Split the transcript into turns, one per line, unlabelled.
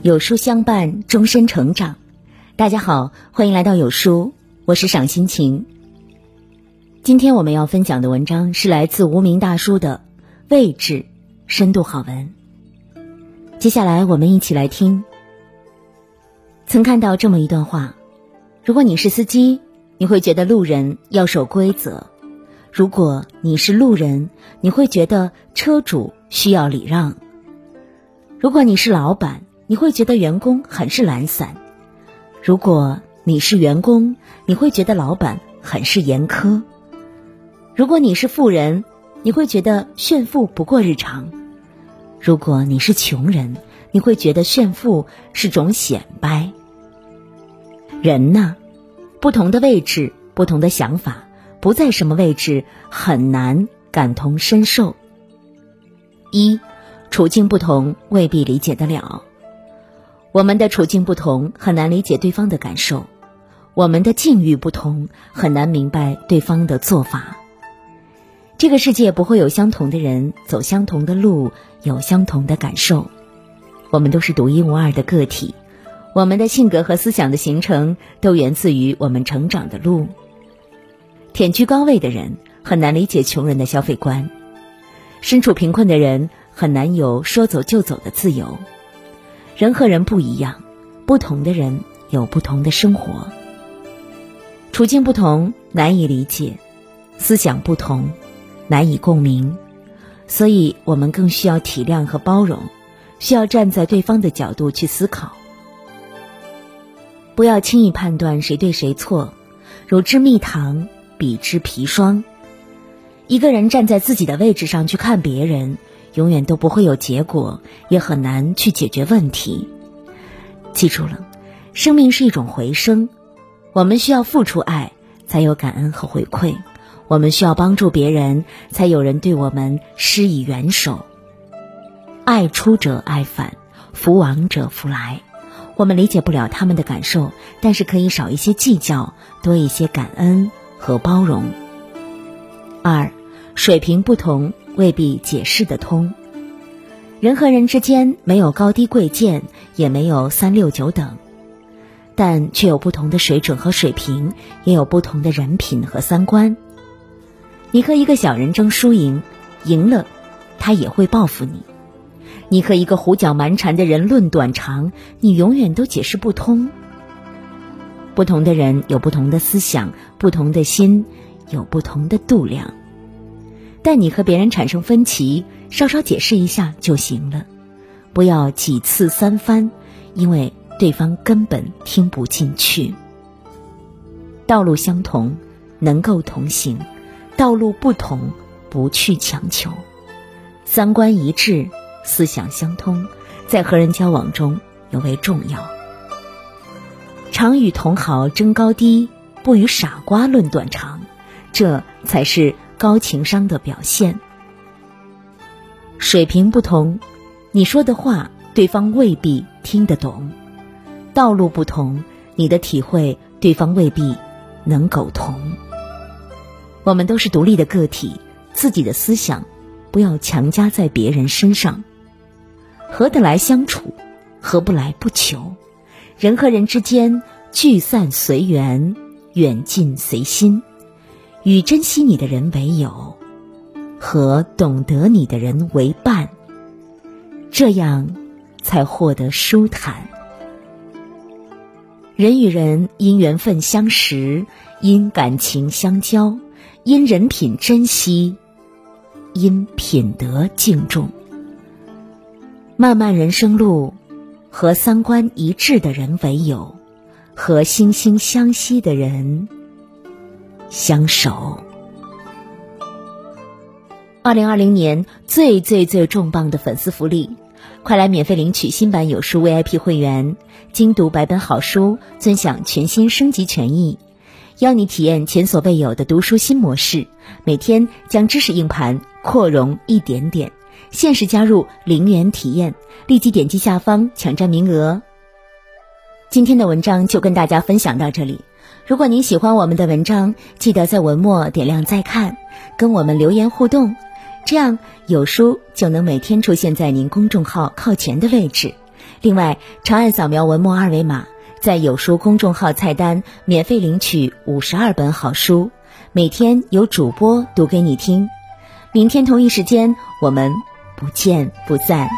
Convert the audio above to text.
有书相伴，终身成长。大家好，欢迎来到有书，我是赏心情。今天我们要分享的文章是来自无名大叔的《位置》，深度好文。接下来我们一起来听。曾看到这么一段话：如果你是司机，你会觉得路人要守规则；如果你是路人，你会觉得车主需要礼让；如果你是老板，你会觉得员工很是懒散；如果你是员工，你会觉得老板很是严苛；如果你是富人，你会觉得炫富不过日常；如果你是穷人，你会觉得炫富是种显摆。人呢，不同的位置，不同的想法，不在什么位置很难感同身受。一，处境不同未必理解得了。我们的处境不同，很难理解对方的感受；我们的境遇不同，很难明白对方的做法。这个世界不会有相同的人走相同的路，有相同的感受。我们都是独一无二的个体，我们的性格和思想的形成都源自于我们成长的路。舔居高位的人很难理解穷人的消费观，身处贫困的人很难有说走就走的自由。人和人不一样，不同的人有不同的生活，处境不同难以理解，思想不同难以共鸣，所以我们更需要体谅和包容，需要站在对方的角度去思考，不要轻易判断谁对谁错。如知蜜糖，彼之砒霜。一个人站在自己的位置上去看别人。永远都不会有结果，也很难去解决问题。记住了，生命是一种回声，我们需要付出爱，才有感恩和回馈；我们需要帮助别人，才有人对我们施以援手。爱出者爱返，福往者福来。我们理解不了他们的感受，但是可以少一些计较，多一些感恩和包容。二，水平不同。未必解释得通。人和人之间没有高低贵贱，也没有三六九等，但却有不同的水准和水平，也有不同的人品和三观。你和一个小人争输赢，赢了，他也会报复你；你和一个胡搅蛮缠的人论短长，你永远都解释不通。不同的人有不同的思想，不同的心有不同的度量。但你和别人产生分歧，稍稍解释一下就行了，不要几次三番，因为对方根本听不进去。道路相同，能够同行；道路不同，不去强求。三观一致，思想相通，在和人交往中尤为重要。常与同好争高低，不与傻瓜论短长，这才是。高情商的表现，水平不同，你说的话对方未必听得懂；道路不同，你的体会对方未必能苟同。我们都是独立的个体，自己的思想不要强加在别人身上。合得来相处，合不来不求。人和人之间，聚散随缘，远近随心。与珍惜你的人为友，和懂得你的人为伴，这样才获得舒坦。人与人因缘分相识，因感情相交，因人品珍惜，因品德敬重。漫漫人生路，和三观一致的人为友，和惺惺相惜的人。相守。二零二零年最最最重磅的粉丝福利，快来免费领取新版有书 VIP 会员，精读百本好书，尊享全新升级权益，邀你体验前所未有的读书新模式。每天将知识硬盘扩容一点点，限时加入零元体验，立即点击下方抢占名额。今天的文章就跟大家分享到这里。如果您喜欢我们的文章，记得在文末点亮再看，跟我们留言互动，这样有书就能每天出现在您公众号靠前的位置。另外，长按扫描文末二维码，在有书公众号菜单免费领取五十二本好书，每天有主播读给你听。明天同一时间，我们不见不散。